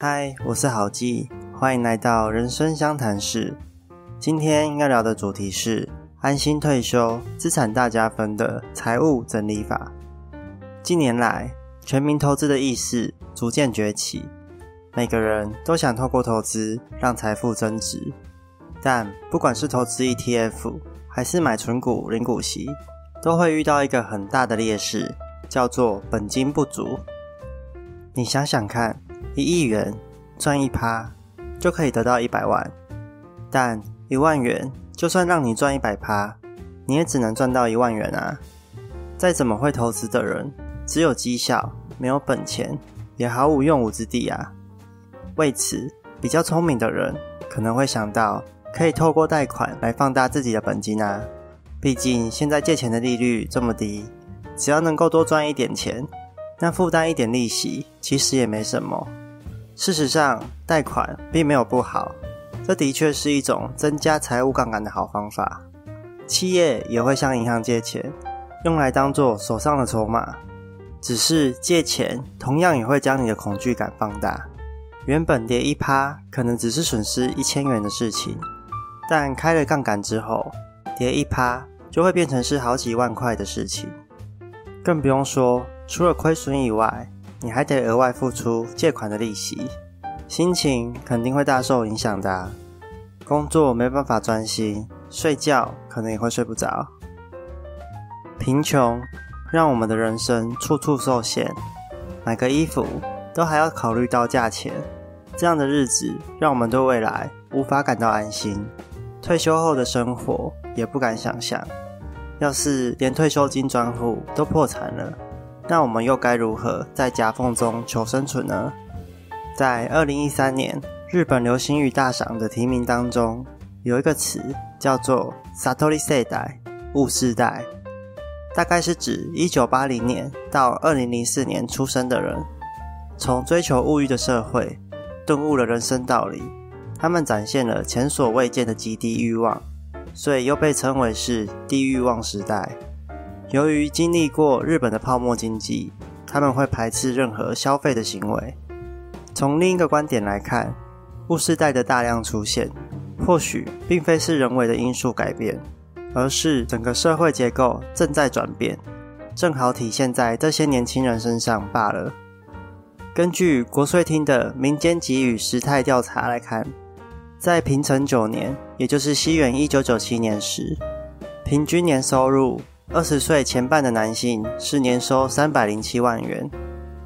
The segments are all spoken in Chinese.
嗨，我是郝记，欢迎来到人生相谈室。今天要聊的主题是安心退休、资产大加分的财务整理法。近年来，全民投资的意识逐渐崛起，每个人都想透过投资让财富增值。但不管是投资 ETF，还是买纯股、零股息，都会遇到一个很大的劣势，叫做本金不足。你想想看。一亿元赚一趴就可以得到一百万，但一万元就算让你赚一百趴，你也只能赚到一万元啊！再怎么会投资的人，只有绩效没有本钱，也毫无用武之地啊！为此，比较聪明的人可能会想到，可以透过贷款来放大自己的本金啊！毕竟现在借钱的利率这么低，只要能够多赚一点钱，那负担一点利息其实也没什么。事实上，贷款并没有不好，这的确是一种增加财务杠杆的好方法。企业也会向银行借钱，用来当做手上的筹码。只是借钱同样也会将你的恐惧感放大。原本跌一趴可能只是损失一千元的事情，但开了杠杆之后，跌一趴就会变成是好几万块的事情。更不用说，除了亏损以外，你还得额外付出借款的利息，心情肯定会大受影响的。工作没办法专心，睡觉可能也会睡不着。贫穷让我们的人生处处受限，买个衣服都还要考虑到价钱，这样的日子让我们对未来无法感到安心。退休后的生活也不敢想象，要是连退休金专户都破产了。那我们又该如何在夹缝中求生存呢？在二零一三年日本流行语大赏的提名当中，有一个词叫做 “satori s 代”，物世代，大概是指一九八零年到二零零四年出生的人，从追求物欲的社会顿悟了人生道理，他们展现了前所未见的极低欲望，所以又被称为是低欲望时代。由于经历过日本的泡沫经济，他们会排斥任何消费的行为。从另一个观点来看，物世代的大量出现，或许并非是人为的因素改变，而是整个社会结构正在转变，正好体现在这些年轻人身上罢了。根据国税厅的民间给予时态调查来看，在平成九年，也就是西元一九九七年时，平均年收入。二十岁前半的男性是年收三百零七万元，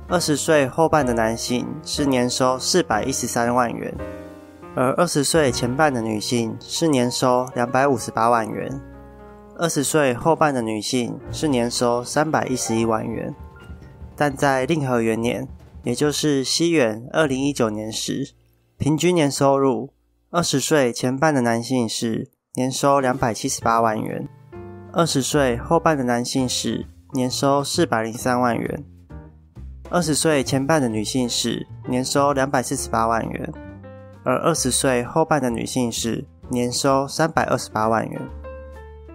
二十岁后半的男性是年收四百一十三万元，而二十岁前半的女性是年收两百五十八万元，二十岁后半的女性是年收三百一十一万元。但在令和元年，也就是西元二零一九年时，平均年收入二十岁前半的男性是年收两百七十八万元。二十岁后半的男性是年收四百零三万元，二十岁前半的女性是年收两百四十八万元，而二十岁后半的女性是年收三百二十八万元。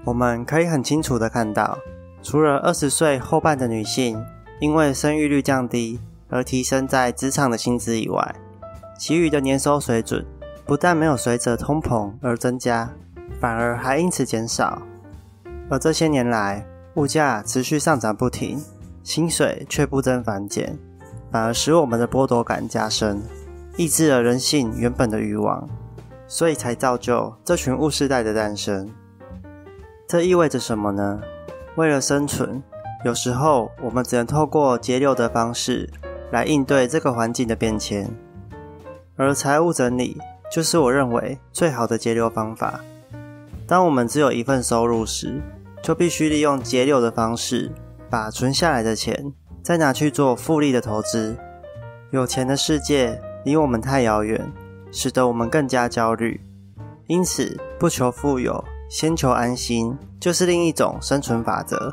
我们可以很清楚的看到，除了二十岁后半的女性因为生育率降低而提升在职场的薪资以外，其余的年收水准不但没有随着通膨而增加，反而还因此减少。而这些年来，物价持续上涨不停，薪水却不增反减，反而使我们的剥夺感加深，抑制了人性原本的欲望，所以才造就这群物世代的诞生。这意味着什么呢？为了生存，有时候我们只能透过节流的方式来应对这个环境的变迁，而财务整理就是我认为最好的节流方法。当我们只有一份收入时，就必须利用节流的方式，把存下来的钱再拿去做复利的投资。有钱的世界离我们太遥远，使得我们更加焦虑。因此，不求富有，先求安心，就是另一种生存法则。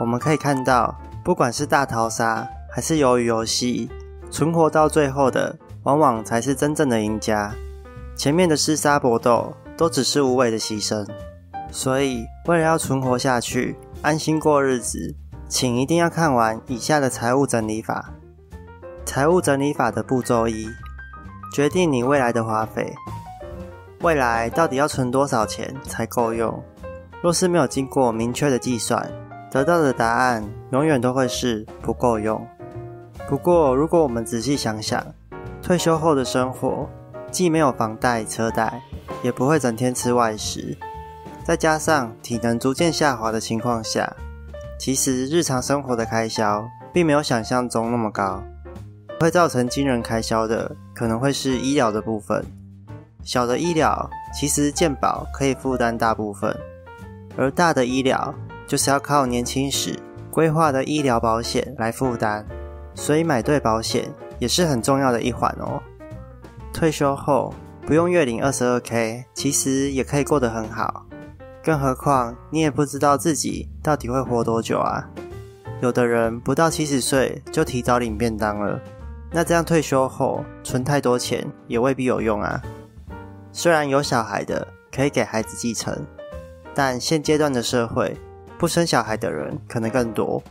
我们可以看到，不管是大逃杀还是鱿鱼游戏，存活到最后的，往往才是真正的赢家。前面的厮杀搏斗，都只是无谓的牺牲。所以，为了要存活下去、安心过日子，请一定要看完以下的财务整理法。财务整理法的步骤一：决定你未来的花费。未来到底要存多少钱才够用？若是没有经过明确的计算，得到的答案永远都会是不够用。不过，如果我们仔细想想，退休后的生活既没有房贷车贷，也不会整天吃外食，再加上体能逐渐下滑的情况下，其实日常生活的开销并没有想象中那么高。会造成惊人开销的，可能会是医疗的部分。小的医疗其实健保可以负担大部分，而大的医疗就是要靠年轻时规划的医疗保险来负担。所以买对保险也是很重要的一环哦。退休后不用月领二十二 k，其实也可以过得很好。更何况你也不知道自己到底会活多久啊。有的人不到七十岁就提早领便当了。那这样退休后存太多钱也未必有用啊。虽然有小孩的可以给孩子继承，但现阶段的社会不生小孩的人可能更多，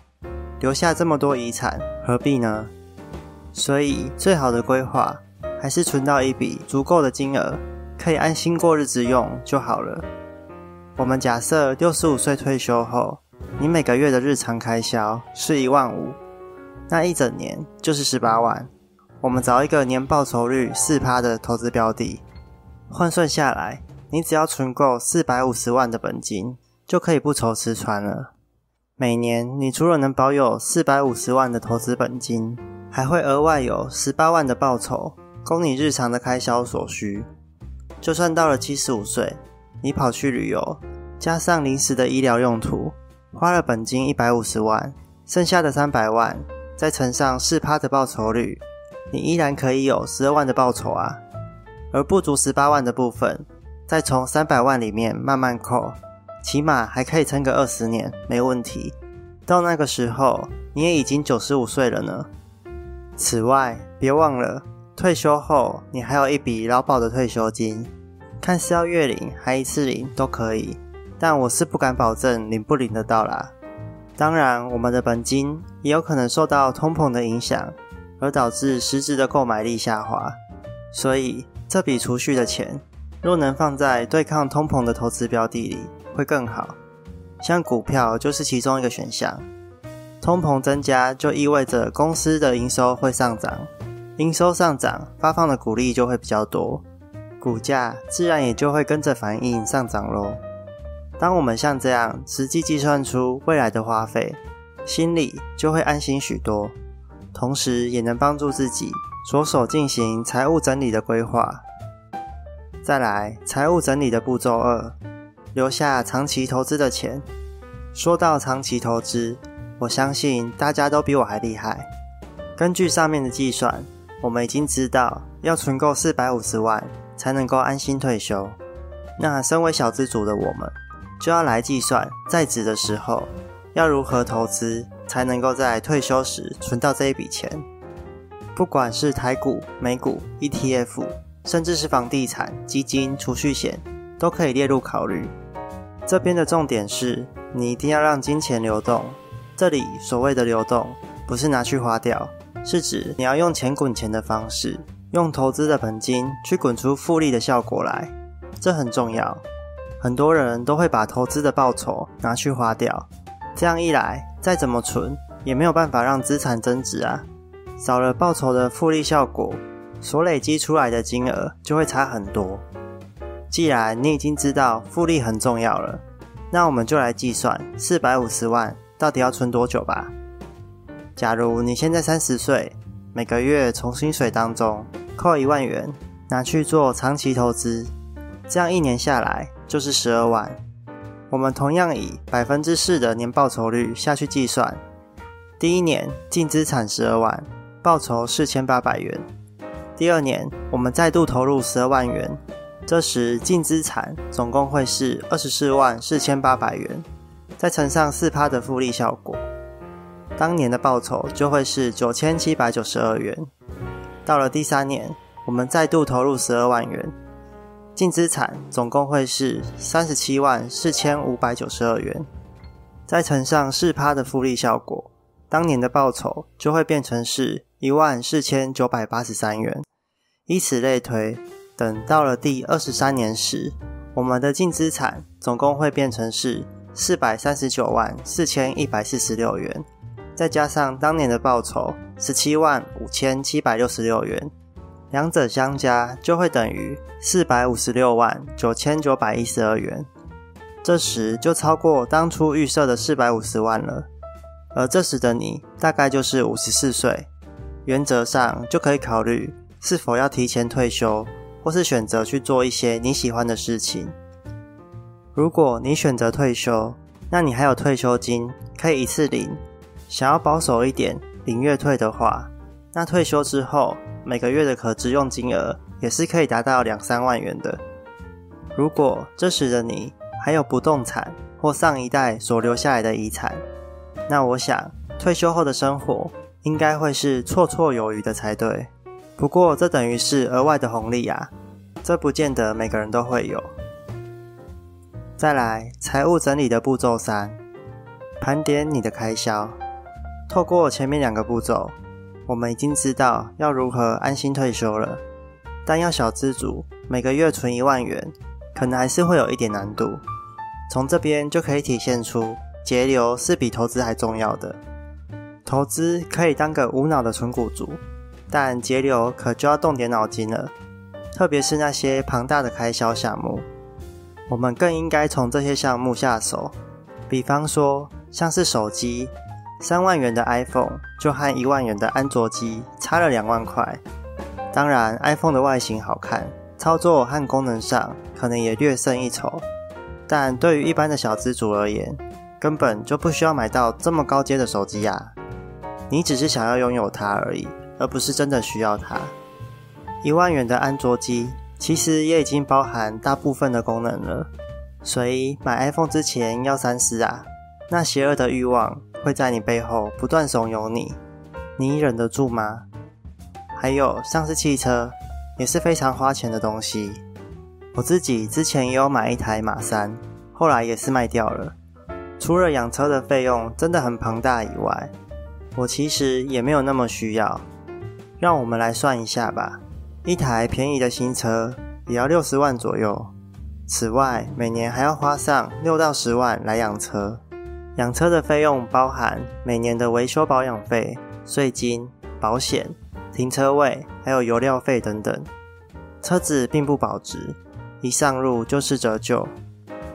留下这么多遗产何必呢？所以最好的规划还是存到一笔足够的金额，可以安心过日子用就好了。我们假设六十五岁退休后，你每个月的日常开销是一万五。那一整年就是十八万。我们找一个年报酬率四趴的投资标的，换算下来，你只要存够四百五十万的本金，就可以不愁吃穿了。每年你除了能保有四百五十万的投资本金，还会额外有十八万的报酬，供你日常的开销所需。就算到了七十五岁，你跑去旅游，加上临时的医疗用途，花了本金一百五十万，剩下的三百万。再乘上四趴的报酬率，你依然可以有十二万的报酬啊。而不足十八万的部分，再从三百万里面慢慢扣，起码还可以撑个二十年，没问题。到那个时候，你也已经九十五岁了呢。此外，别忘了退休后你还有一笔劳保的退休金，看是要月领还一次领都可以，但我是不敢保证领不领得到啦。当然，我们的本金也有可能受到通膨的影响，而导致实质的购买力下滑。所以，这笔储蓄的钱，若能放在对抗通膨的投资标的里，会更好。像股票就是其中一个选项。通膨增加就意味着公司的营收会上涨，营收上涨，发放的股利就会比较多，股价自然也就会跟着反应上涨喽。当我们像这样实际计算出未来的花费，心里就会安心许多，同时也能帮助自己着手进行财务整理的规划。再来，财务整理的步骤二，留下长期投资的钱。说到长期投资，我相信大家都比我还厉害。根据上面的计算，我们已经知道要存够四百五十万才能够安心退休。那身为小资族的我们，就要来计算，在职的时候要如何投资，才能够在退休时存到这一笔钱。不管是台股、美股、ETF，甚至是房地产、基金、储蓄险，都可以列入考虑。这边的重点是，你一定要让金钱流动。这里所谓的流动，不是拿去花掉，是指你要用钱滚钱的方式，用投资的本金去滚出复利的效果来，这很重要。很多人都会把投资的报酬拿去花掉，这样一来，再怎么存也没有办法让资产增值啊。少了报酬的复利效果，所累积出来的金额就会差很多。既然你已经知道复利很重要了，那我们就来计算四百五十万到底要存多久吧。假如你现在三十岁，每个月从薪水当中扣一万元，拿去做长期投资，这样一年下来。就是十二万。我们同样以百分之四的年报酬率下去计算，第一年净资产十二万，报酬四千八百元。第二年我们再度投入十二万元，这时净资产总共会是二十四万四千八百元，再乘上四趴的复利效果，当年的报酬就会是九千七百九十二元。到了第三年，我们再度投入十二万元。净资产总共会是三十七万四千五百九十二元，再乘上四趴的复利效果，当年的报酬就会变成是一万四千九百八十三元。以此类推，等到了第二十三年时，我们的净资产总共会变成是四百三十九万四千一百四十六元，再加上当年的报酬十七万五千七百六十六元，两者相加就会等于四百五十六万九千九百一十二元。这时就超过当初预设的四百五十万了。而这时的你大概就是五十四岁，原则上就可以考虑是否要提前退休。或是选择去做一些你喜欢的事情。如果你选择退休，那你还有退休金可以一次领。想要保守一点，零月退的话，那退休之后每个月的可支用金额也是可以达到两三万元的。如果这时的你还有不动产或上一代所留下来的遗产，那我想退休后的生活应该会是绰绰有余的才对。不过，这等于是额外的红利啊，这不见得每个人都会有。再来，财务整理的步骤三，盘点你的开销。透过前面两个步骤，我们已经知道要如何安心退休了。但要小资族每个月存一万元，可能还是会有一点难度。从这边就可以体现出节流是比投资还重要的。投资可以当个无脑的存股族。但节流可就要动点脑筋了，特别是那些庞大的开销项目，我们更应该从这些项目下手。比方说，像是手机，三万元的 iPhone 就和一万元的安卓机差了两万块。当然，iPhone 的外形好看，操作和功能上可能也略胜一筹，但对于一般的小资族而言，根本就不需要买到这么高阶的手机呀。你只是想要拥有它而已。而不是真的需要它。一万元的安卓机其实也已经包含大部分的功能了，所以买 iPhone 之前要三思啊。那邪恶的欲望会在你背后不断怂恿你，你忍得住吗？还有像是汽车也是非常花钱的东西。我自己之前也有买一台马三，后来也是卖掉了。除了养车的费用真的很庞大以外，我其实也没有那么需要。让我们来算一下吧，一台便宜的新车也要六十万左右。此外，每年还要花上六到十万来养车。养车的费用包含每年的维修保养费、税金、保险、停车位，还有油料费等等。车子并不保值，一上路就是折旧。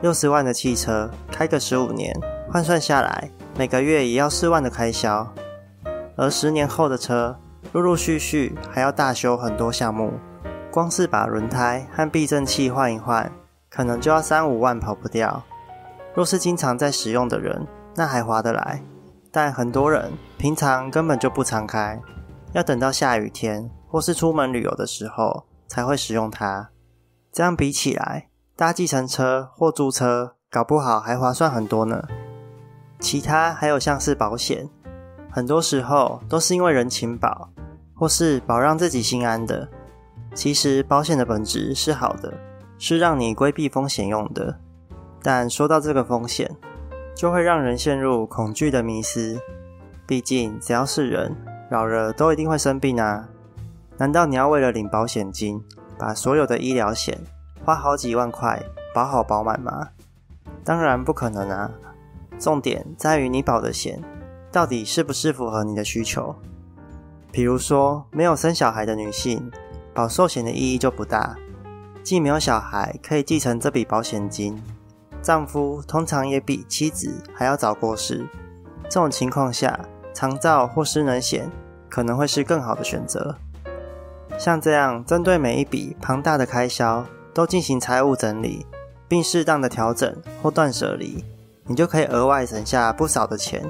六十万的汽车开个十五年，换算下来，每个月也要四万的开销。而十年后的车，陆陆续续还要大修很多项目，光是把轮胎和避震器换一换，可能就要三五万跑不掉。若是经常在使用的人，那还划得来。但很多人平常根本就不常开，要等到下雨天或是出门旅游的时候才会使用它。这样比起来，搭计程车或租车，搞不好还划算很多呢。其他还有像是保险，很多时候都是因为人情保。或是保让自己心安的，其实保险的本质是好的，是让你规避风险用的。但说到这个风险，就会让人陷入恐惧的迷思。毕竟只要是人，老了都一定会生病啊！难道你要为了领保险金，把所有的医疗险花好几万块保好保满吗？当然不可能啊！重点在于你保的险到底是不是符合你的需求。比如说，没有生小孩的女性，保寿险的意义就不大。既没有小孩可以继承这笔保险金，丈夫通常也比妻子还要早过世。这种情况下，长照或失能险可能会是更好的选择。像这样，针对每一笔庞大的开销都进行财务整理，并适当的调整或断舍离，你就可以额外省下不少的钱。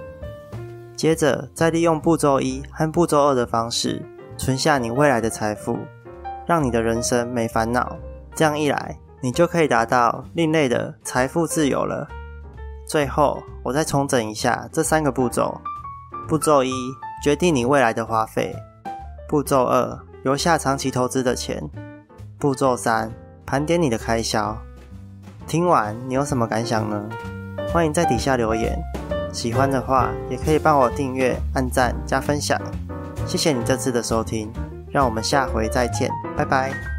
接着，再利用步骤一和步骤二的方式，存下你未来的财富，让你的人生没烦恼。这样一来，你就可以达到另类的财富自由了。最后，我再重整一下这三个步骤：步骤一，决定你未来的花费；步骤二，留下长期投资的钱；步骤三，盘点你的开销。听完，你有什么感想呢？欢迎在底下留言。喜欢的话，也可以帮我订阅、按赞、加分享。谢谢你这次的收听。让我们下回再见，拜拜。